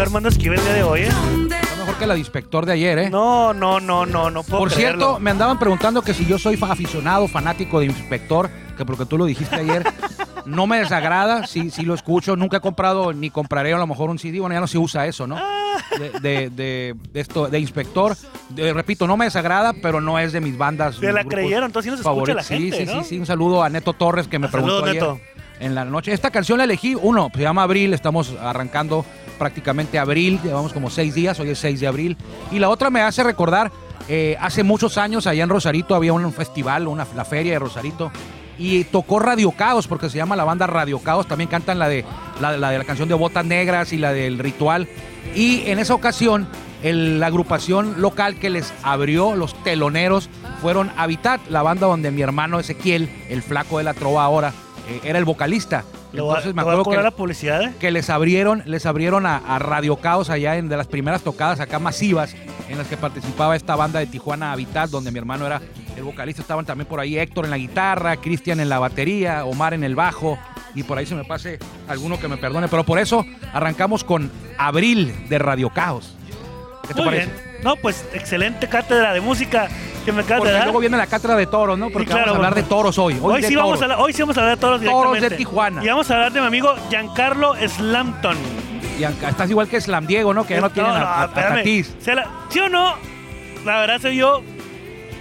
Armando Esquivel el día de hoy, ¿eh? Mejor que la de inspector de ayer, ¿eh? No, no, no, no, no puedo Por creerlo. cierto, me andaban preguntando que si yo soy fa- aficionado, fanático de Inspector, que porque tú lo dijiste ayer, no me desagrada, sí, sí lo escucho, nunca he comprado ni compraré a lo mejor un CD, bueno, ya no se usa eso, ¿no? De, de- de- de esto, de Inspector, De- repito, no me desagrada, pero no es de mis bandas. Se mis la grupos creyeron, entonces sí nos escucha favoritos. la gente, Sí, sí, ¿no? sí, sí, un saludo a Neto Torres que me Saludos, preguntó ayer Neto. en la noche. Esta canción la elegí, uno, se llama Abril, estamos arrancando prácticamente abril, llevamos como seis días, hoy es 6 de abril. Y la otra me hace recordar, eh, hace muchos años allá en Rosarito había un festival, una, la feria de Rosarito, y tocó Radio Caos, porque se llama la banda Radio Caos, también cantan la de la, la de la canción de Botas Negras y la del Ritual. Y en esa ocasión, el- la agrupación local que les abrió los teloneros fueron Habitat, la banda donde mi hermano Ezequiel, el flaco de la trova ahora, eh, era el vocalista. Entonces me acuerdo que, la publicidad, ¿eh? que les abrieron, les abrieron a, a Radio Caos allá en de las primeras tocadas acá masivas en las que participaba esta banda de Tijuana Habitat, donde mi hermano era el vocalista. Estaban también por ahí Héctor en la guitarra, Cristian en la batería, Omar en el bajo. Y por ahí se me pase alguno que me perdone. Pero por eso arrancamos con Abril de Radio Caos. ¿Qué te Muy parece? bien. No, pues excelente cátedra de música que me acabas Porque de dar. luego viene la cátedra de toros, ¿no? Porque Sí, claro, vamos a hablar de toros hoy. Hoy, Hoy, de sí vamos a hablar, hoy sí vamos a hablar de toros Toros de. Tijuana. Y vamos a hablar de mi amigo Giancarlo Slampton. Estás igual que Slam Diego, ¿no? Que ya no tienen a, a- a. Se la- ¿Sí o no? La verdad se vio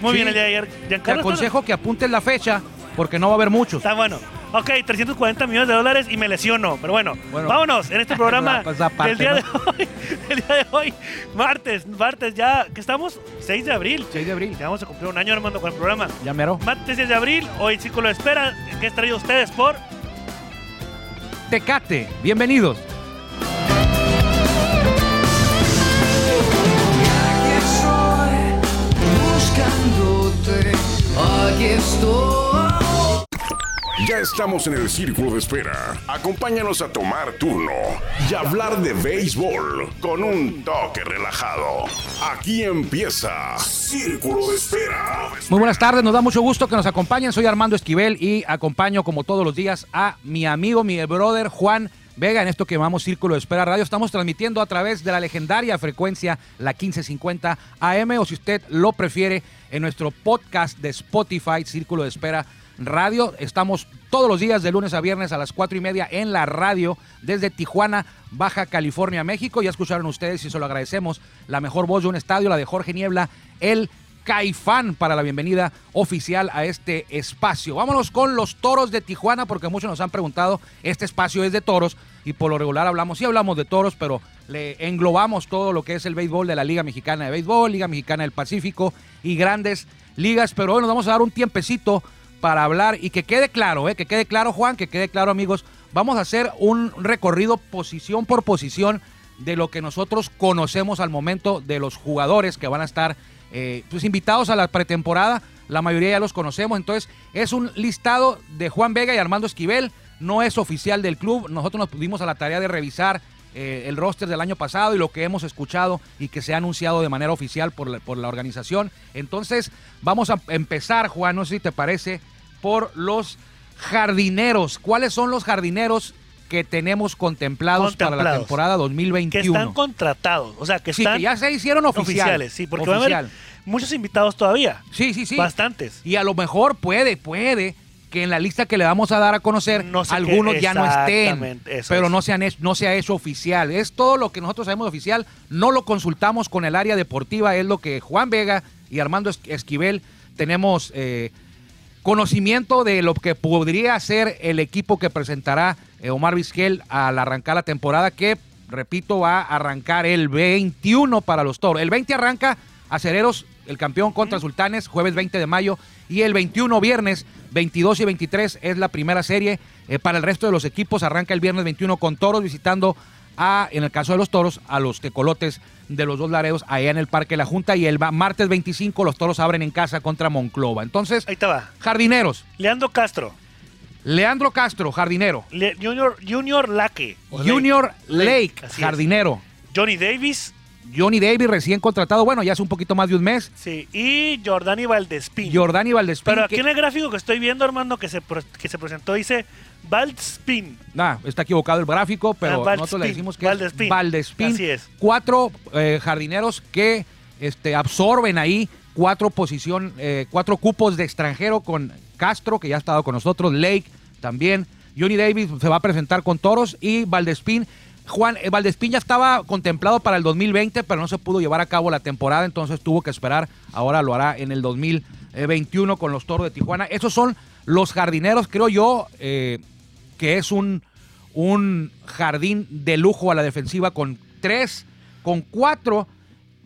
muy Sí. bien el día de ayer. Te Giancarlo está- aconsejo que apuntes la fecha porque no va a haber muchos. Está bueno. Ok, 340 millones de dólares y me lesiono. Pero bueno, Bueno. vámonos en este programa Pues aparte, del día ¿no? de hoy. El día de hoy, martes, martes ya, que estamos 6 de abril. 6 de abril. Ya vamos a cumplir un año armando con el programa. Ya mero. Martes 6 de abril, hoy Círculo de Espera, que es traído a ustedes por... Tecate, bienvenidos. Aquí estoy buscándote, aquí estoy. Ya estamos en el círculo de espera. Acompáñanos a tomar turno y hablar de béisbol con un toque relajado. Aquí empieza Círculo de Espera. Muy buenas tardes, nos da mucho gusto que nos acompañen. Soy Armando Esquivel y acompaño como todos los días a mi amigo, mi brother Juan Vega en esto que llamamos Círculo de Espera Radio. Estamos transmitiendo a través de la legendaria frecuencia, la 1550 AM, o si usted lo prefiere, en nuestro podcast de Spotify, Círculo de Espera Radio. Estamos todos los días de lunes a viernes a las cuatro y media en la radio desde Tijuana, Baja California, México. Ya escucharon ustedes y se lo agradecemos. La mejor voz de un estadio, la de Jorge Niebla, el Caifán para la bienvenida oficial a este espacio. Vámonos con los toros de Tijuana, porque muchos nos han preguntado, este espacio es de toros y por lo regular hablamos, sí hablamos de toros, pero le englobamos todo lo que es el béisbol de la Liga Mexicana de Béisbol, Liga Mexicana del Pacífico y grandes ligas, pero hoy nos vamos a dar un tiempecito para hablar y que quede claro, ¿eh? que quede claro Juan, que quede claro amigos, vamos a hacer un recorrido posición por posición de lo que nosotros conocemos al momento de los jugadores que van a estar eh, pues invitados a la pretemporada. La mayoría ya los conocemos. Entonces, es un listado de Juan Vega y Armando Esquivel. No es oficial del club. Nosotros nos pudimos a la tarea de revisar eh, el roster del año pasado y lo que hemos escuchado y que se ha anunciado de manera oficial por la, por la organización. Entonces, vamos a empezar, Juan, no sé si te parece, por los jardineros. ¿Cuáles son los jardineros que tenemos contemplados, para la temporada Que 2021? están contratados. O sea, que Sí, están que ya se hicieron oficial. oficiales. Sí, porque va a Oficial. haber muchos invitados todavía. Sí, sí, sí. Bastantes. Y a lo mejor puede, puede que en la lista que le vamos a dar a conocer, No sé qué- algunos ya no estén, pero es. no se, han hecho, no se ha hecho oficial. Es todo lo que nosotros sabemos oficial, no lo consultamos con el área deportiva, es lo que Juan Vega y Armando Es- Esquivel tenemos eh, conocimiento de lo que podría ser el equipo que presentará eh, Omar Vizquel al arrancar la temporada, que, repito, va a arrancar el 21 para los toros. El 20 arranca Acereros, el campeón contra Sultanes, jueves 20 de mayo, y el 21 viernes, 22 y 23 es la primera serie. Eh, para el resto de los equipos arranca el viernes 21 con toros visitando a, en el caso de los toros, a los tecolotes de los dos laredos allá en el Parque La Junta y el ma- martes 25 los toros abren en casa contra Monclova. Entonces, Ahí te va. jardineros. Leandro Castro. Leandro Castro, jardinero. Le- Junior, Junior Laque. o Junior Lake, Lake, jardinero. Johnny Davis. Johnny Davis recién contratado, bueno, ya hace un poquito más de un mes. Sí, y Jordani Valdespín. Jordani Valdespín. Pero aquí que- en el gráfico que estoy viendo, Armando, que se, pro- que se presentó, dice Valdespín. Nah, está equivocado el gráfico, pero Ah, nosotros le decimos que Valdespín. es Valdespín. Así es. Cuatro eh, jardineros que este, absorben ahí cuatro posición, eh, cuatro cupos de extranjero con Castro, que ya ha estado con nosotros, Lake también. Johnny Davis se va a presentar con Toros y Valdespín. Juan, eh, Valdespín ya estaba contemplado para el 2020, pero no se pudo llevar a cabo la temporada, entonces tuvo que esperar. Ahora lo hará en el 2021 con los Toros de Tijuana. Esos son los jardineros, creo yo, eh, que es un, un jardín de lujo a la defensiva con tres, con cuatro,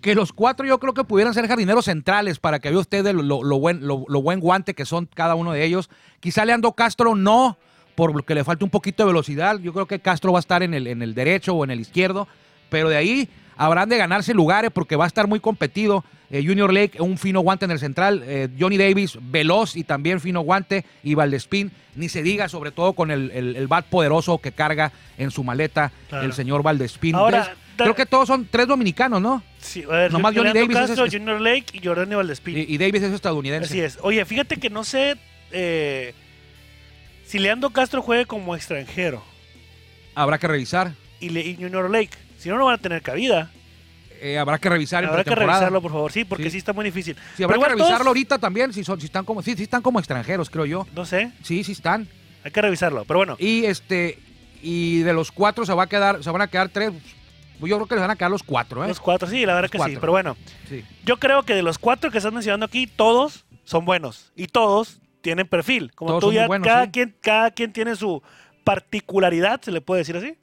que los cuatro yo creo que pudieran ser jardineros centrales para que vea usted lo, lo- lo buen, lo, lo buen guante que son cada uno de ellos. Quizá Leandro Castro no, porque le falta un poquito de velocidad. Yo creo que Castro va a estar en el, en el derecho o en el izquierdo, pero de ahí habrán de ganarse lugares porque va a estar muy competido. Eh, Junior Lake, un fino guante en el central. eh, Johnny Davis, veloz y también fino guante. Y Valdespín, ni se diga, sobre todo con el, el- el bat poderoso que carga en su maleta Claro. el señor Valdespín. Ahora, creo que todos son tres dominicanos, ¿no? Sí, a ver, Nomás Johnny Davis es- Castro, es- Junior Lake y Jordani Valdespín. Y, y Davis es estadounidense. Así es. Oye, fíjate que no sé eh, si Leandro Castro juegue como extranjero Habrá que revisar. y, le- y Junior Lake. Si no, no van a tener cabida. Eh, habrá que revisar Habrá que revisarlo, por favor. Sí, porque Sí. sí, está muy difícil. Sí, habrá Pero que revisarlo todos- ahorita también, si, son, si están como, sí, sí están como extranjeros, creo yo. No sé, Sí, sí están. hay que revisarlo. Pero bueno, Y este, y de los cuatro se va a quedar, se van a quedar tres. Pues Yo creo que les van a quedar los cuatro, ¿eh? los cuatro, sí, la verdad Los que sí. Pero bueno, Sí. yo creo que de los cuatro que están mencionando aquí, todos son buenos. Y todos tienen perfil. Como Todos tú ya, buenos, cada, sí. quien, cada quien tiene su particularidad, se le puede decir así.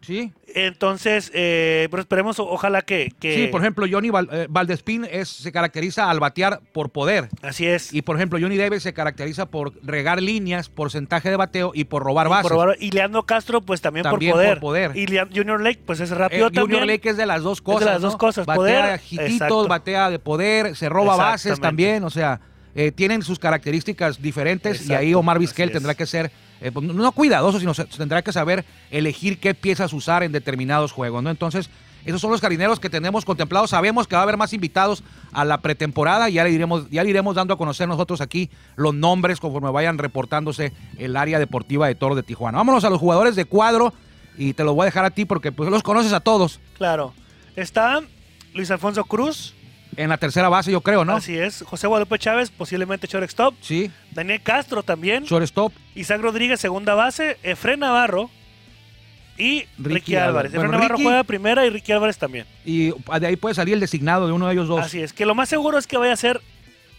Sí. Entonces, eh, pero esperemos, ojalá que, que- Sí, por ejemplo, Johnny Val- eh, Valdespín es, se caracteriza al batear por poder. Así es. Y por ejemplo, Johnny Davis se caracteriza por regar líneas, porcentaje de bateo y por robar Y bases. por y Leandro Castro, pues también, También por, poder. por poder. Y Junior Lake, pues es Eh, rápido Junior también. Lake es de las dos cosas. las dos cosas, Batea poder, jititos, batea de poder, se roba bases también. O sea, eh, tienen sus características diferentes y ahí Omar Vizquel tendrá que ser, eh, pues, no cuidadoso, sino se- tendrá que saber elegir qué piezas usar en determinados juegos. ¿no? Entonces, esos son los jarineros que tenemos contemplados. Sabemos que va a haber más invitados a la pretemporada y ya le iremos, ya le iremos dando a conocer nosotros aquí los nombres conforme vayan reportándose el área deportiva de Toro de Tijuana. Vámonos a los jugadores de cuadro y te los voy a dejar a ti porque pues, los conoces a todos. Claro. Está Luis Alfonso Cruz, En la tercera base, yo creo, ¿no? así es. José Guadalupe Chávez, posiblemente shortstop. Sí, Daniel Castro también. shortstop. Isaac Rodríguez, segunda base. Efren Navarro. Y Ricky, Ricky Álvarez. Efren Bueno, Navarro Ricky- juega primera y Ricky Álvarez también. Y de ahí puede salir el designado de uno de ellos dos. Así es. Que lo más seguro es que vaya a ser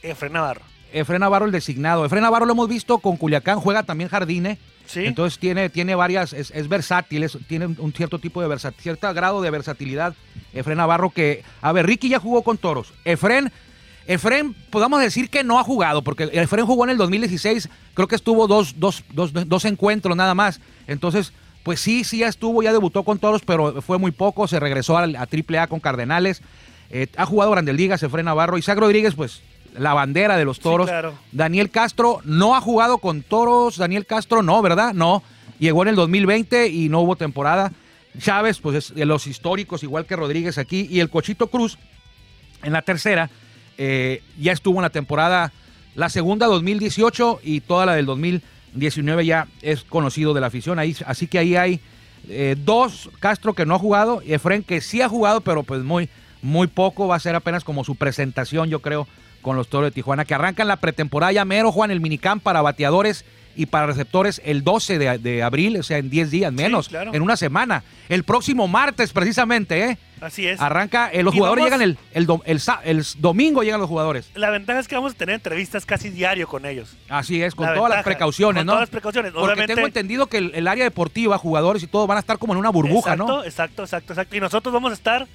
Efren Navarro. Efren Navarro el designado. Efren Navarro lo hemos visto con Culiacán, juega también Jardine. Entonces tiene, tiene varias, es, es versátil, tiene un cierto tipo de versatilidad, cierto grado de versatilidad. Efren Navarro que, a ver, Ricky ya jugó con Toros. Efren, Efren, podamos decir que no ha jugado, porque Efren jugó en el 2016, creo que estuvo dos, dos, dos, dos encuentros nada más. Entonces, pues sí, sí ya estuvo, ya debutó con Toros, pero fue muy poco, se regresó al- a, AAA con Cardenales. Eh, ha jugado Grandes Ligas, Efren Navarro. Isaac Rodríguez, pues la bandera de los toros. claro. Daniel Castro no ha jugado con toros. Daniel Castro no, ¿verdad? No. Llegó en el 2020 y no hubo temporada. Chávez, pues es de los históricos, igual que Rodríguez aquí. Y el Cochito Cruz, en la tercera, eh, ya estuvo en la temporada, la segunda 2018 y toda la del 2019 ya es conocido de la afición. Ahí, así que ahí hay eh, dos, Castro que no ha jugado y Efren que sí ha jugado, pero pues muy, muy poco. Va a ser apenas como su presentación, yo creo, con los Toros de Tijuana, que arrancan la pretemporada ya mero, Juan, el minicamp para bateadores y para receptores el 12 de, de abril, o sea, en 10 días menos, claro. en una semana. El próximo martes, precisamente, ¿eh? Así es. Arranca, eh, los Y jugadores vamos- llegan el, el, dom- el domingo, llegan los jugadores. La ventaja es que vamos a tener entrevistas casi diario con ellos. Así es, con La todas las precauciones, con ¿no? todas las precauciones. Porque Obviamente- tengo entendido que el, el área deportiva, jugadores y todo van a estar como en una burbuja, exacto, ¿no? Exacto, exacto, exacto. Y nosotros vamos a estar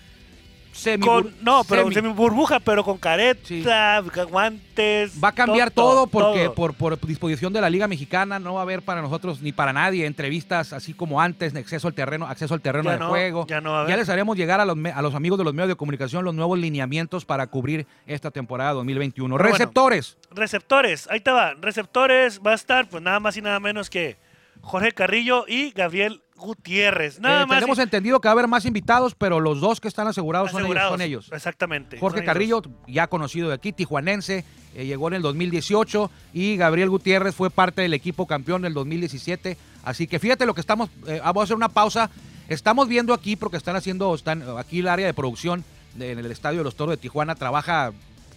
Semi con. No, pero semi. semi burbuja, pero con careta, Sí. guantes. Va a cambiar todo, porque todo. Por, por disposición de la Liga Mexicana no va a haber para nosotros ni para nadie entrevistas así como antes, acceso al terreno, acceso al terreno Ya de no, juego. ya no va a haber. les haremos llegar a los, a los amigos de los medios de comunicación los nuevos lineamientos para cubrir esta temporada 2021. Pero bueno. Receptores. Receptores, ahí te va. Receptores va a estar, pues nada más y nada menos que Jorge Carrillo y Gabriel Gutiérrez. Nada Eh, más. tenemos y- entendido que va a haber más invitados, pero los dos que están asegurados, son ellos- son ellos. Exactamente. Jorge ellos Carrillo, ya conocido de aquí, tijuanense, eh, llegó en el 2018 y Gabriel Gutiérrez fue parte del equipo campeón del 2017. Así que fíjate lo que estamos, eh, vamos a hacer una pausa. Estamos viendo aquí porque están haciendo, están aquí el área de producción de- en el Estadio de los Toros de Tijuana trabaja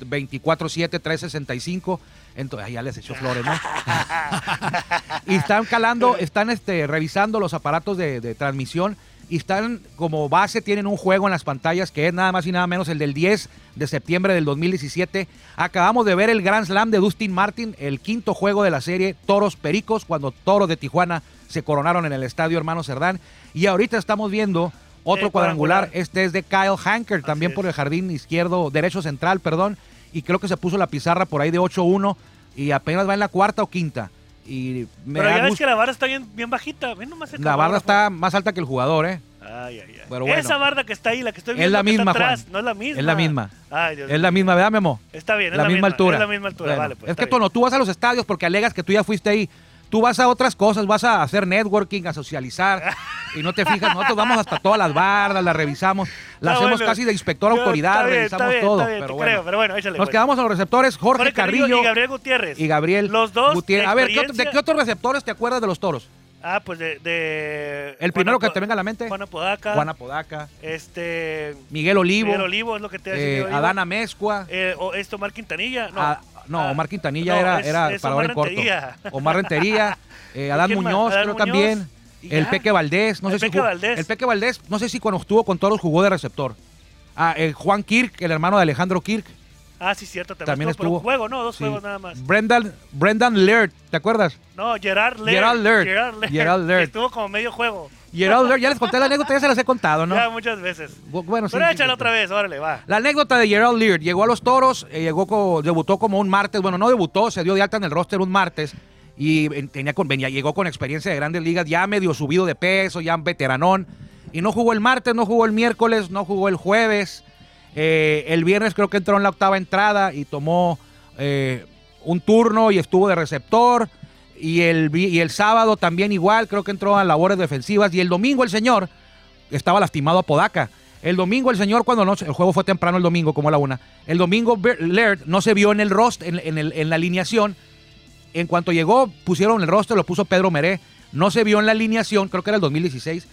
24/7, 365. Entonces, ya les echó flores, ¿no? y están calando, están este, revisando los aparatos de, de transmisión y están como base, tienen un juego en las pantallas que es nada más y nada menos el del 10 de septiembre del 2017. Acabamos de ver el Grand Slam de Dustin Martin, el quinto juego de la serie Toros Pericos, cuando Toros de Tijuana se coronaron en el estadio Hermano Cerdán. Y ahorita estamos viendo otro cuadrangular. cuadrangular. Este es de Kyle Hanker, también es. por el jardín izquierdo, derecho central, perdón. Y creo que se puso la pizarra por ahí de 8-1 y apenas va en la cuarta o quinta. Y me Pero ya ves que la barra está bien, bien bajita. Ven nomás el La barra está más alta que el jugador, ¿eh? Ay, ay, ay. Bueno. Esa barda que está ahí, la que estoy Es viendo la que está misma, atrás, Juan. no es la misma. Es la misma. Ay, Dios Es la misma, ¿verdad, Memo? Está bien, es la, misma altura. Es la misma altura, Bueno, vale. Pues, es que, Tono, tú vas a los estadios porque alegas que tú ya fuiste ahí. Tú vas a otras cosas, vas a hacer networking, a socializar y no te fijas. Nosotros vamos hasta todas las bardas, las revisamos, las hacemos bueno. casi de inspector No, autoridad, bien, revisamos bien, todo. bien, pero bueno. creo, pero bueno, échale, Nos pues. quedamos en los receptores, Jorge, Jorge Carrillo Carrillo y Gabriel Gutiérrez. y Gabriel Los dos. Gutiérrez. A ver, ¿qué otro- ¿de qué otros receptores te acuerdas de los toros? Ah, pues de. de El primero que te venga a la mente. Juan Apodaca. Juan Apodaca, Este. Miguel Olivo, Miguel Olivo es lo que te eh, decía. Olivo. Adán Amezcua. Eh, o esto, Omar Quintanilla. No, Ah, no, Ah, Omar Quintanilla no, era, es- era es para Omar en corto. Rentería. Omar Rentería, eh, Adán? Muñoz, Adán creo Muñoz, también. El. Peque Valdés, no El sé si Peque jugó- Valdés. El Peque Valdés, no sé si cuando estuvo con Toros jugó de receptor. Ah, el Juan Kirk, el hermano de Alejandro Kirk. Ah, sí, cierto. También, También estuvo. por un juego, no, dos Sí. juegos nada más. Brendan, Brendan Laird, ¿te acuerdas? No, Gerard Laird. Gerard Laird. Gerard Laird. Gerard Laird. Estuvo como medio juego. Gerald Laird, ya les conté la anécdota, ya se las he contado, ¿no? Ya muchas veces. Bu- Bueno, Pero sí, échale sí. otra vez, órale, va. La anécdota de Gerald Leard. Llegó a los toros, eh, llegó co- debutó como un martes. Bueno, no debutó, se dio de alta en el roster un martes. Y tenía con, venía, llegó con experiencia de grandes ligas, ya medio subido de peso, ya veteranón. Y no jugó el martes, no jugó el miércoles, no jugó el jueves. Eh, el viernes creo que entró en la octava entrada y tomó eh, un turno y estuvo de receptor. Y el, y el sábado también igual, creo que entró a labores defensivas. Y el domingo el señor estaba lastimado a Podaca. El domingo el señor, cuando no, el juego fue temprano el domingo, como a la una. El domingo Laird no se vio en el roster, en, en la alineación. En cuanto llegó, pusieron el roster, lo puso Pedro Meré. No se vio en la alineación, creo que era el 2016.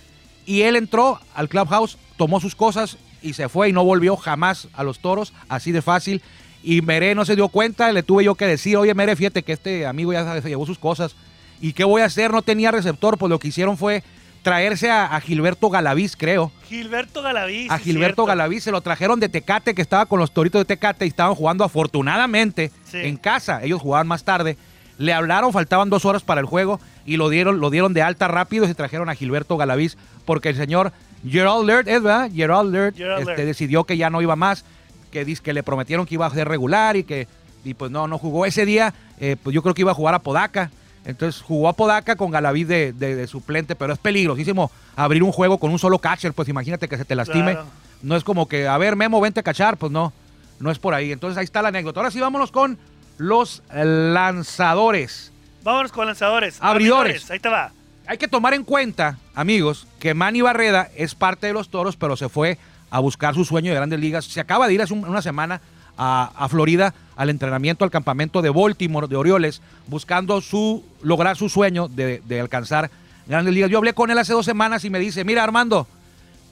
Y él entró al clubhouse, tomó sus cosas y se fue y no volvió jamás a los toros, así de fácil. Y Meré no se dio cuenta, le tuve yo que decir, oye Meré, fíjate que este amigo ya se llevó sus cosas. ¿Y qué voy a hacer? No tenía receptor, pues lo que hicieron fue traerse a, a Gilberto Galaviz, creo. Gilberto Galaví. A Gilberto. Galaviz se lo trajeron de Tecate, que estaba con los toritos de Tecate y estaban jugando afortunadamente Sí. en casa. Ellos jugaban más tarde. Le hablaron, faltaban dos horas para el juego y lo dieron, lo dieron de alta rápido y se trajeron a Gilberto Galaviz porque el señor Gerald Laird, ¿es verdad? Gerald Laird, Gerald este, Laird. decidió que ya no iba más, que, que le prometieron que iba a ser regular y que y pues no, no jugó ese día. eh, pues yo creo que iba a jugar a Podaca. Entonces jugó a Podaca con Galaviz de, de- de suplente, pero es peligrosísimo abrir un juego con un solo catcher. Pues imagínate que se te lastime. Claro. No es como que, a ver, Memo, vente a cachar. Pues no, no es por ahí. Entonces ahí está la anécdota. Ahora sí, vámonos con los lanzadores. Vámonos con lanzadores. Abridores. Ahí te va. Hay que tomar en cuenta, amigos, que Manny Barreda es parte de los toros, pero se fue a buscar su sueño de grandes ligas. Se acaba de ir hace un- una semana a, a Florida al entrenamiento, al campamento de Baltimore, de Orioles, buscando su, lograr su sueño de, de alcanzar grandes ligas. Yo hablé con él hace dos semanas y me dice, mira Armando,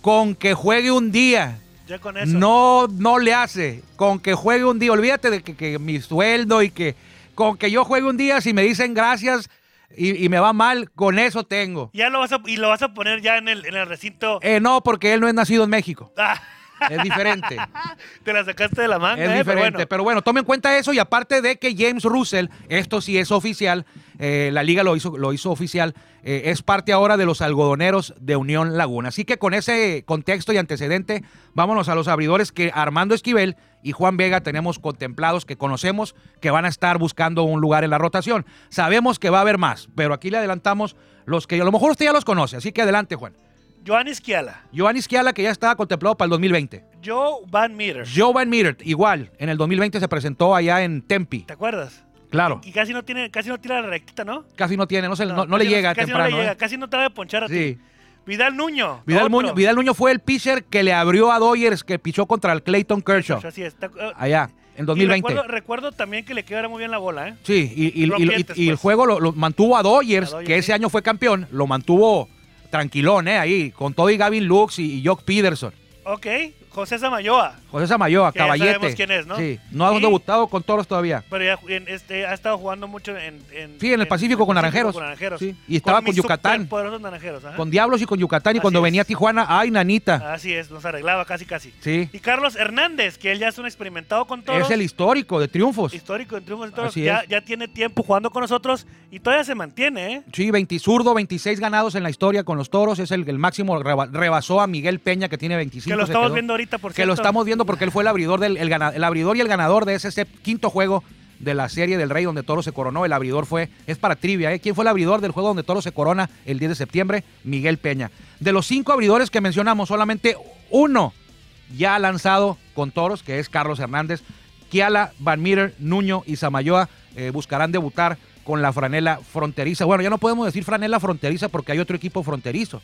con que juegue un día, Ya con eso. no, no le hace. Con que juegue un día, olvídate de que, que mi sueldo y que con que yo juegue un día, si me dicen gracias y, y me va mal, con eso tengo. Ya lo vas a, y lo vas a poner ya en el, en el recinto. Eh, no, porque él no es nacido en México. Ah, Es diferente. te la sacaste de la manga, es eh, diferente. pero Pero bueno. bueno. tome en cuenta eso y aparte de que James Russell, esto sí es oficial, eh, la liga lo hizo, lo hizo oficial, eh, es parte ahora de los algodoneros de Unión Laguna. Así que con ese contexto y antecedente, vámonos a los abridores que Armando Esquivel y Juan Vega tenemos contemplados, que conocemos, que van a estar buscando un lugar en la rotación. Sabemos que va a haber más, pero aquí le adelantamos los que a lo mejor usted ya los conoce. Así que adelante, Juan. Joan Isquiala. Giovanni Schiala, que ya estaba contemplado para el 2020. Joe Van Meter. Joe Van Meter, igual, en el 2020 se presentó allá en Tempe. ¿Te acuerdas? Claro. Y casi no tiene, casi no tira la rectita, ¿no? Casi no tiene, no, se- no- no le casi llega casi temprano. no le llega, ¿eh? casi no va a ponchar a ti. Sí. Vidal Nuño. Vidal. Muñoz, Vidal Nuño fue el pitcher que le abrió a Dodgers que pichó contra el Clayton Kershaw. Así es. Eh, Allá, en y 2020. recuerdo, recuerdo también que le quedara muy bien la bola, ¿eh? Sí, y, y- y- y- y el pues. juego lo, lo mantuvo a Dodgers, que sí. ese año fue campeón, lo mantuvo tranquilón, ¿eh? Ahí, con todo y Gavin Lux y, y Jock Peterson. Ok, José Samayoa. José Samayoa, Que ya caballete. sabemos quién es, ¿no? Sí, no ha Y- debutado con toros todavía. Pero ya este, ha estado jugando mucho en, en- Sí, en el Pacífico con Naranjeros. con Naranjeros. Sí, y estaba con mis Yucatán. Naranjeros. ajá. Con Diablos y con Yucatán, y Así cuando es. venía a Tijuana, ¡ay, nanita! Así es, nos arreglaba casi casi. Sí, Y Carlos Hernández, que él ya es un experimentado con toros. es el histórico de triunfos. histórico en triunfos de toros. Así Ya, es. ya tiene tiempo jugando con nosotros y todavía se mantiene, ¿eh? Sí, 20 zurdo, 26 ganados en la historia con los toros. Es el, el máximo, reba- rebasó a Miguel Peña, que tiene 25. Que lo estamos viendo ahorita, por que cierto. lo estamos viendo porque él fue el abridor del el, el abridor y el ganador de ese, quinto juego de la serie del Rey donde Toro se coronó. El abridor fue, es para trivia, ¿eh? ¿Quién fue el abridor del juego donde Toro se corona el 10 de septiembre? Miguel Peña. De los cinco abridores que mencionamos, solamente uno ya ha lanzado con Toros, que es Carlos Hernández. Kiala, Van Meter, Nuño y Samayoa eh, buscarán debutar con la franela fronteriza. Bueno, ya no podemos decir franela fronteriza porque hay otro equipo fronterizo.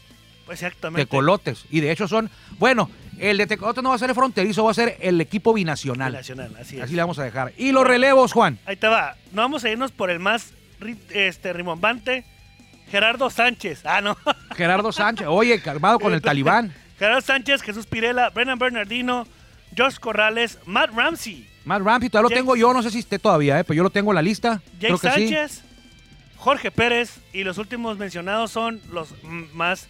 Exactamente. Tecolotes. Y de hecho son, bueno, el de Tecolotes no va a ser el fronterizo, va a ser el equipo binacional. Nacional, así es. Así le vamos a dejar. Y los relevos, Juan. Ahí te va. No vamos a irnos por el más este, rimbombante. Gerardo Sánchez. Ah, no. Gerardo Sánchez, oye, armado con el talibán. Gerardo Sánchez, Jesús Pirela, Brennan Bernardino, Josh Corrales, Matt Ramsey, Matt Ramsey, todavía lo tengo yo, no sé si esté todavía, eh, pero yo lo tengo en la lista. Jake Creo que sí. Sánchez, Jorge Pérez y los últimos mencionados son los más.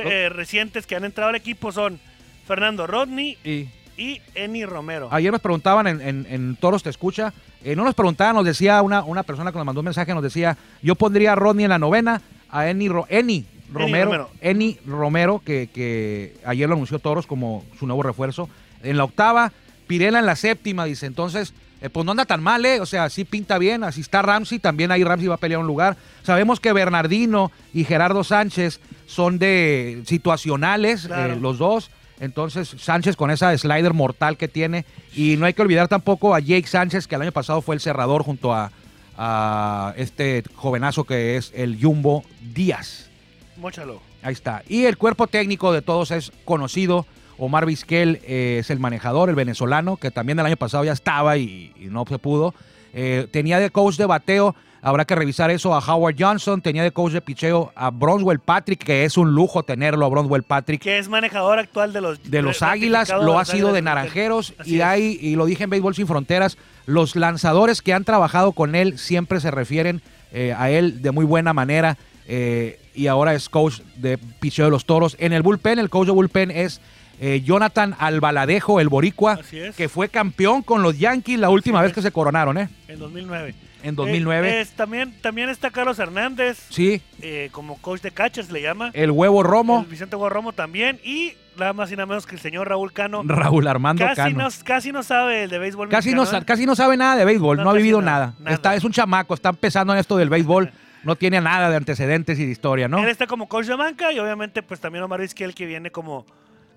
Eh, recientes que han entrado al equipo son Fernando Rodney Y y Eni Romero. ayer nos preguntaban en, en- en Toros Te Escucha, eh, no nos preguntaban, nos decía una, una persona que nos mandó un mensaje, nos decía, yo pondría a Rodney en la novena, a Eni, Ro- Eni Romero, Romero. Eni Romero, que, que ayer lo anunció Toros como su nuevo refuerzo. En la octava, Pirela en la séptima, dice. Entonces, eh, pues no anda tan mal, ¿eh? O sea, sí pinta bien. Así está Ramsey, también ahí Ramsey va a pelear un lugar. Sabemos que Bernardino y Gerardo Sánchez son de situacionales, Claro. eh, los dos. Entonces, Sánchez con esa slider mortal que tiene. Y no hay que olvidar tampoco a Jake Sánchez, que el año pasado fue el cerrador junto a, a este jovenazo que es el Jumbo Díaz. Móchalo. Ahí está. Y el cuerpo técnico de todos es conocido. Omar Vizquel eh, es el manejador, el venezolano, que también el año pasado ya estaba y, y no se pudo. Eh, tenía de coach de bateo, habrá que revisar eso a Howard Johnson. Tenía de coach de picheo a Bronwell Patrick, que es un lujo tenerlo a Bronwell Patrick. Que es manejador actual de los De los Águilas, lo ha sido de Naranjeros y hay, y lo dije en Béisbol Sin Fronteras, los lanzadores que han trabajado con él siempre se refieren eh, a él de muy buena manera eh, y ahora es coach de picheo de los Toros. En el bullpen, el coach de bullpen es eh, Jonathan Albaladejo, el boricua, es. que fue campeón con los Yankees la última vez es. que se coronaron, ¿eh? En 2009. En 2009. Eh, es- también, también está Carlos Hernández, Sí, eh, como coach de catchers le llama. el huevo Romo, El Vicente Hugo Romo también. Y nada más y nada menos que el señor Raúl Cano. Raúl Armando Casi Cano. no, casi no sabe el de béisbol Casi no, mexicano, sa- ¿eh? casi no sabe nada de béisbol, No, no, ha vivido nada. Está, es un chamaco, está empezando en esto del béisbol, no tiene nada de antecedentes y de historia, ¿no? Él está como coach de banca y obviamente pues también Omar Vizquel que viene como...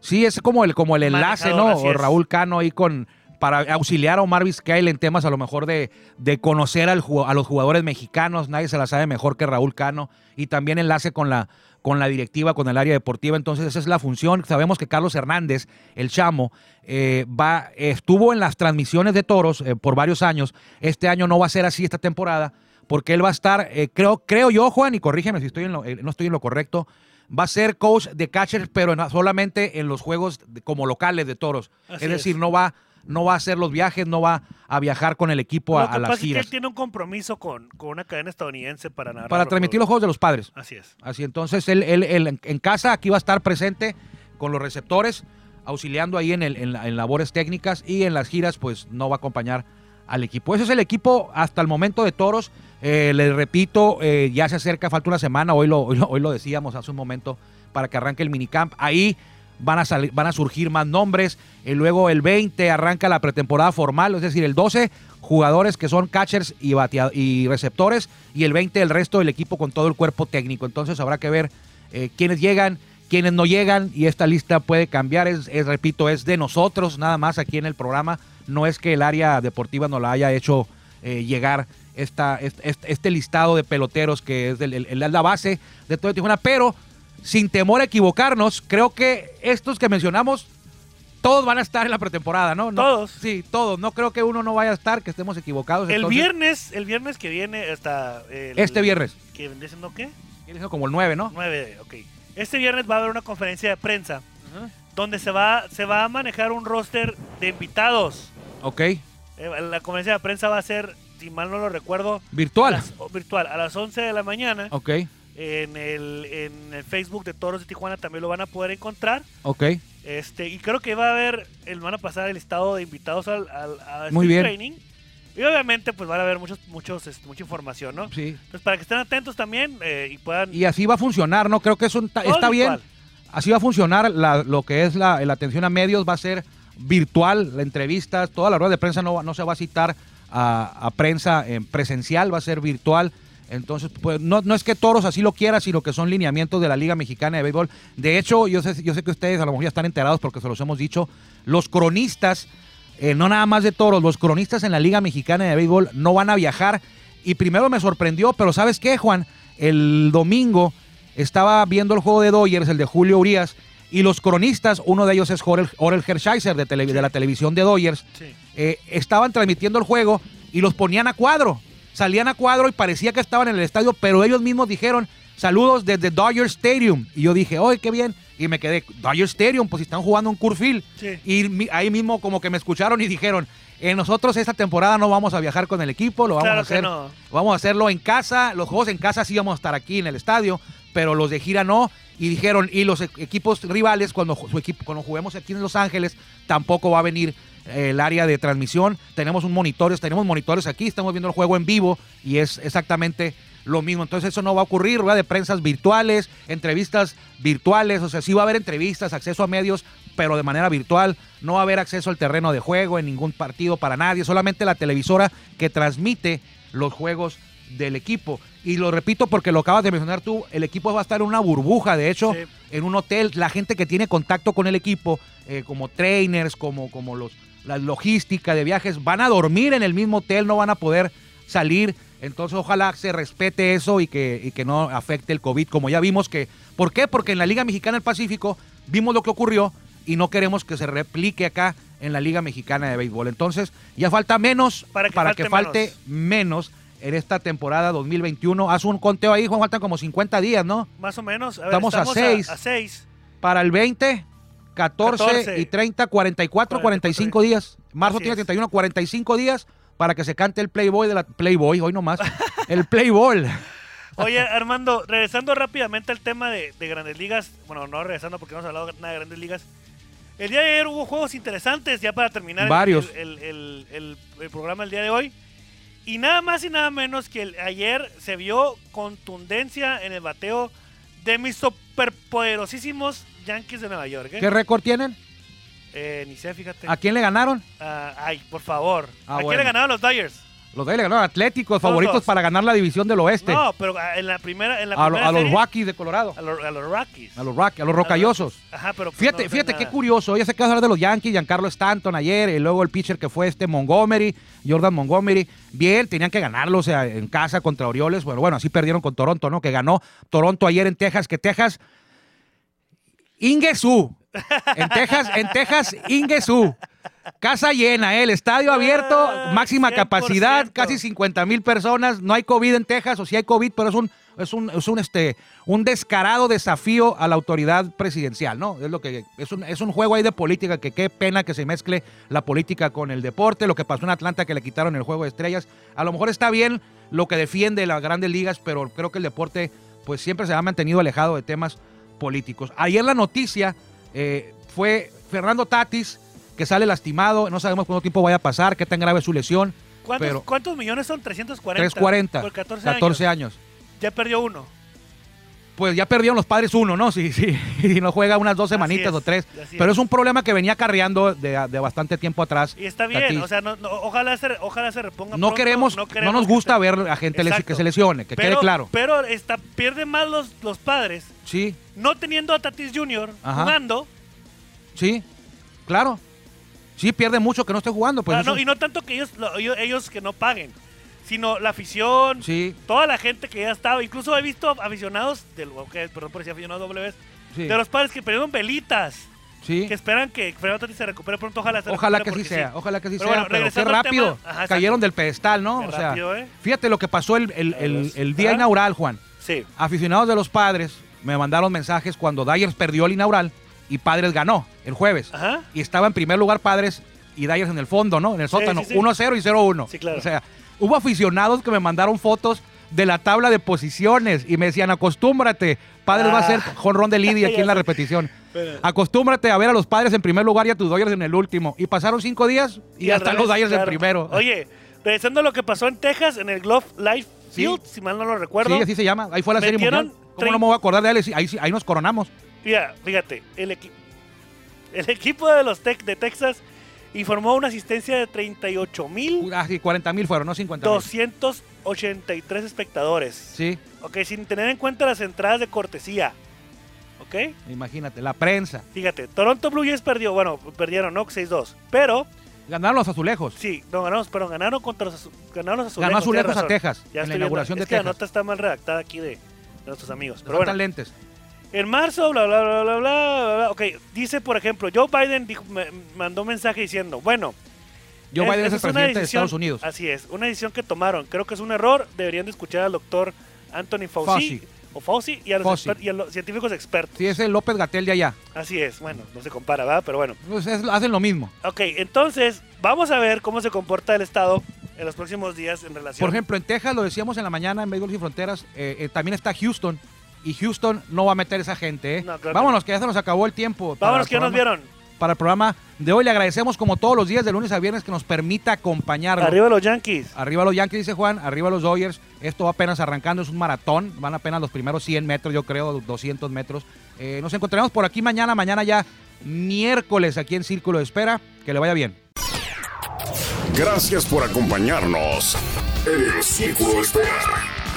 Sí, es como el, como el enlace, ¿no? O. Raúl Cano ahí con para auxiliar a Omar Vizquel en temas a lo mejor de, de conocer al, a los jugadores mexicanos, nadie se la sabe mejor que Raúl Cano, y también enlace con la, con la directiva, con el área deportiva, entonces esa es la función. Sabemos que Carlos Hernández, el chamo, eh, va, estuvo en las transmisiones de toros eh, por varios años, este año no va a ser así esta temporada, porque él va a estar, eh, creo, creo yo, Juan, y corrígeme si estoy en lo- eh, no estoy en lo correcto, va a ser coach de catchers, pero en- solamente en los juegos de- como locales de toros. Así es decir, es. no va, no va a hacer los viajes, no va a viajar con el equipo a, que las pasa es que él tiene un compromiso con, con una cadena estadounidense para narrar Para transmitir los juegos. de los padres. Así es. Así entonces él, él- él en- casa aquí va a estar presente con los receptores, auxiliando ahí en, el- en en labores técnicas y en las giras pues no va a acompañar al equipo. Ese es el equipo hasta el momento de Toros. Eh, les repito, eh, ya se acerca, falta una semana, hoy lo, hoy lo, decíamos hace un momento, para que arranque el minicamp. Ahí van a, salir, van a surgir más nombres. Y luego el 20 arranca la pretemporada formal, es decir, el 12 jugadores que son catchers y, y receptores y el 20 el resto del equipo con todo el cuerpo técnico. Entonces habrá que ver eh, quiénes llegan, quiénes no llegan y esta lista puede cambiar. Es, repito, es de nosotros nada más aquí en el programa. No es que el área deportiva nos la haya hecho eh, llegar esta, este, este- listado de peloteros que es el- el- el- la base de todo Tijuana. Pero sin temor a equivocarnos, creo que estos que mencionamos, todos van a estar en la pretemporada, ¿no? No- Todos. Sí, todos. No creo que uno no vaya a estar, que estemos equivocados. El Entonces, viernes, el viernes que viene hasta... el- Este viernes. ¿Que vendría siendo qué? Viene como el 9, ¿no? 9, ok. Este viernes va a haber una conferencia de prensa donde se va, se va a manejar un roster de invitados. Ok. Eh, La conferencia de prensa va a ser, si mal no lo recuerdo, Virtual. a las- o virtual, a las 11 de la mañana. Ok. En, el, en el Facebook de Toros de Tijuana también lo van a poder encontrar. Ok. Este, y creo que va a haber, el, van a pasar el listado de invitados al, al, a este Muy bien. training. Y obviamente pues van a haber muchos, muchos, este, mucha información, ¿no? Sí. Entonces para que estén atentos también eh, y puedan... Y así va a funcionar, ¿no? Creo que eso está, bien. Así va a funcionar la- lo que es la, la atención a medios, va a ser virtual, la entrevista, toda la rueda de prensa no, no se va a citar a, prensa en presencial, va a ser virtual. Entonces, pues no, no es que Toros así lo quiera, sino que son lineamientos de la Liga Mexicana de Béisbol. De hecho, yo sé, yo sé que ustedes a lo mejor ya están enterados porque se los hemos dicho, los cronistas, eh, no nada más de Toros, los cronistas en la Liga Mexicana de Béisbol no van a viajar. Y primero me sorprendió, pero ¿sabes qué, Juan? El domingo estaba viendo el juego de Dodgers, el de Julio Urias, y los cronistas, uno de ellos es Orel, Orel Hershiser de, tele- de la televisión de Dodgers, Sí. eh, estaban transmitiendo el juego y los ponían a cuadro. Salían a cuadro y parecía que estaban en el estadio, pero ellos mismos dijeron saludos desde Dodger Stadium. Y yo dije, oye, qué bien. Y me quedé, Dodger Stadium, pues están jugando en Curfield. Sí. Y ahí mismo como que me escucharon y dijeron, eh, nosotros esta temporada no vamos a viajar con el equipo, lo vamos Claro a hacer. no. Vamos a hacerlo en casa. Los juegos en casa sí vamos a estar aquí en el estadio, pero los de gira no. Y dijeron, y los e- equipos rivales, cuando, su equipo, cuando juguemos aquí en Los Ángeles, tampoco va a venir eh, el área de transmisión. Tenemos un monitores, tenemos monitores aquí, estamos viendo el juego en vivo y es exactamente lo mismo. Entonces eso no va a ocurrir, rueda de prensas virtuales, entrevistas virtuales, o sea, sí va a haber entrevistas, acceso a medios, pero de manera virtual. No va a haber acceso al terreno de juego en ningún partido para nadie, solamente la televisora que transmite los juegos del equipo. Y lo repito porque lo acabas de mencionar tú, el equipo va a estar en una burbuja, de hecho, Sí. en un hotel, la gente que tiene contacto con el equipo, eh, como trainers, como, como los, la logística de viajes, van a dormir en el mismo hotel, no van a poder salir. Entonces ojalá se respete eso y que, y que no afecte el COVID, como ya vimos que... ¿Por qué? Porque en la Liga Mexicana del Pacífico vimos lo que ocurrió y no queremos que se replique acá en la Liga Mexicana de Béisbol. Entonces ya falta menos Para que falte falte menos en esta temporada 2021. Haz un conteo ahí, Juan, faltan como 50 días, ¿no? Más o menos. A ver, Estamos a seis. A, seis. Para el 20, 14, 14. y 30, 44, 45 días. Marzo Así tiene es. 31, 45 días para que se cante el Playboy de la Playboy, hoy nomás. el Playboy. Oye, Armando, regresando rápidamente al tema de, de Grandes Ligas. Bueno, no regresando porque no hemos hablado nada de Grandes Ligas. El día de ayer hubo juegos interesantes, ya para terminar Varios. El, el- el- el programa el día de hoy. Y nada más y nada menos que el- ayer se vio contundencia en el bateo de mis superpoderosísimos Yankees de Nueva York. ¿eh? ¿Qué récord tienen? Eh, ni sé, fíjate. ¿A quién le ganaron? Ah, ay, por favor. Ah, ¿A quién le ganaron los Dodgers? Los de ahí le ganaron a Atléticos, Todos. favoritos para ganar la división del oeste. No, pero ah, en la primera, en la a, lo- primera a los Rockies de Colorado. a los, a los Rockies. A los Rockies, a los rocallosos. Ajá, pero Fíjate, no fíjate qué curioso. Ya se quedó hablar de los Yankees, Giancarlo Stanton ayer, y luego el pitcher que fue este Montgomery, Jordan Montgomery. Bien, tenían que ganarlo, o sea, en casa contra Orioles. Bueno, bueno, así perdieron con Toronto, ¿no? Que ganó Toronto ayer en Texas, que Texas. Ingesú. En Texas, en Texas, Ingesú. Casa llena, ¿eh? el estadio abierto, Ah, máxima 100%. capacidad, casi 50 mil personas. No hay COVID en Texas, o sí hay COVID, pero es un, es un, es un, este, un descarado desafío a la autoridad presidencial, ¿no? Es lo que es un, es un juego ahí de política que qué pena que se mezcle la política con el deporte, lo que pasó en Atlanta que le quitaron el juego de estrellas. A lo mejor está bien lo que defiende las grandes ligas, pero creo que el deporte pues siempre se ha mantenido alejado de temas políticos. Ayer la noticia eh, fue Fernando Tatis, que sale lastimado, no sabemos cuánto tiempo vaya a pasar, qué tan grave es su lesión. ¿Cuántos, pero- cuántos millones son? 340. 340, Por 14, 14 años. años. Ya perdió uno. Pues ya perdieron los padres uno, ¿no? Sí, sí, y no juega unas dos semanitas o tres. Pero es. un problema que venía carreando de, de bastante tiempo atrás. Y está bien, Tatis. o sea, no, no, ojalá, se, ojalá se reponga no pronto, queremos, no, nos gusta ver a gente Exacto. que se lesione, que pero, quede claro. Pero está, pierde más los, los padres Sí, no teniendo a Tatis Jr. Ajá. jugando. sí, claro. Sí, pierde mucho que no esté jugando. Pues Ah, no, y no tanto que ellos, lo- ellos, ellos que no paguen, sino la afición, Sí, toda la gente que ya estaba. Incluso he visto aficionados, del, perdón por decir aficionados W, sí. de los padres que perdieron velitas, sí. que esperan que Fernando Tati se recupere pronto. Ojalá se Ojalá que sí porque sea, ojalá que sí Pero sea, bueno, pero qué rápido. tema- Ajá, Cayeron del pedestal, ¿no? Qué o sea, rápido, ¿eh? fíjate lo que pasó el, el- el- el día inaugural, Juan. Sí. Aficionados de los padres me mandaron mensajes cuando Dyers perdió el inaugural y Padres ganó el jueves. Ajá. Y estaba en primer lugar Padres y Dyers en el fondo, ¿no? En el Sí, sótano. sí, sí. 1-0 y 0-1. Sí, claro. O sea, hubo aficionados que me mandaron fotos de la tabla de posiciones y me decían, acostúmbrate, Padres va a ser Ah. jonrón de Lidia aquí en la repetición. Pero- Acostúmbrate a ver a los padres en primer lugar y a tus Dodgers en el último. Y pasaron cinco días y, revés, los Dodgers en primero. Oye, regresando a lo que pasó en Texas, en el Glove Life Sí. Field, si mal no lo recuerdo. sí, así se llama. Ahí fue la serie mundial. ¿Cómo no me voy a acordar de él? Ahí, ahí nos coronamos. Mira, fíjate, el, equi- el equipo de los Tec de Texas informó una asistencia de 38.283 Ah, sí, 40 mil fueron, no 50 mil. espectadores. Sí, Ok, sin tener en cuenta las entradas de cortesía. Ok, imagínate, la prensa. fíjate, Toronto Blue Jays perdió, bueno, perdieron, ¿no? 6-2. Pero, Ganaron los azulejos. sí, no ganamos, pero ganaron contra los, azu- ganaron los azulejos. Ganó azulejos a. Texas Ya en la viendo. inauguración es de que la nota está mal redactada aquí de, de nuestros amigos. Pero Pero bueno, lentes. En marzo, bla, bla, bla, bla, bla, bla, bla. Ok, dice, por ejemplo, Joe Biden dijo- me- mandó un mensaje diciendo, bueno, Joe es- Biden es el presidente de Estados Unidos. Así es, una decisión que tomaron. Creo que es un error. Deberían de escuchar al doctor Anthony Fauci, Fauci. o Fauci y a, los Fauci. exper- y a los científicos expertos. Sí, es el López Gatel de allá. Así es, bueno, no se compara, ¿verdad? Pero bueno. Pues es- hacen lo mismo. Ok, entonces, vamos a ver cómo se comporta el Estado en los próximos días en relación. Por ejemplo, en Texas, lo decíamos en la mañana en Béisbol Sin Fronteras, eh, eh, también está Houston. Y Houston no va a meter esa gente, ¿eh? No, claro que Vámonos, que ya se nos acabó el tiempo. vámonos, el que ya nos vieron. Para el programa de hoy le agradecemos como todos los días, de lunes a viernes, que nos permita acompañarlo. Arriba los Yankees. Arriba los Yankees, dice Juan, arriba los Dodgers. Esto va apenas arrancando, es un maratón. Van apenas los primeros 100 metros, yo creo, 200 metros. Eh, nos encontraremos por aquí mañana, mañana ya miércoles aquí en Círculo de Espera. Que le vaya bien. Gracias por acompañarnos en el Círculo de Espera.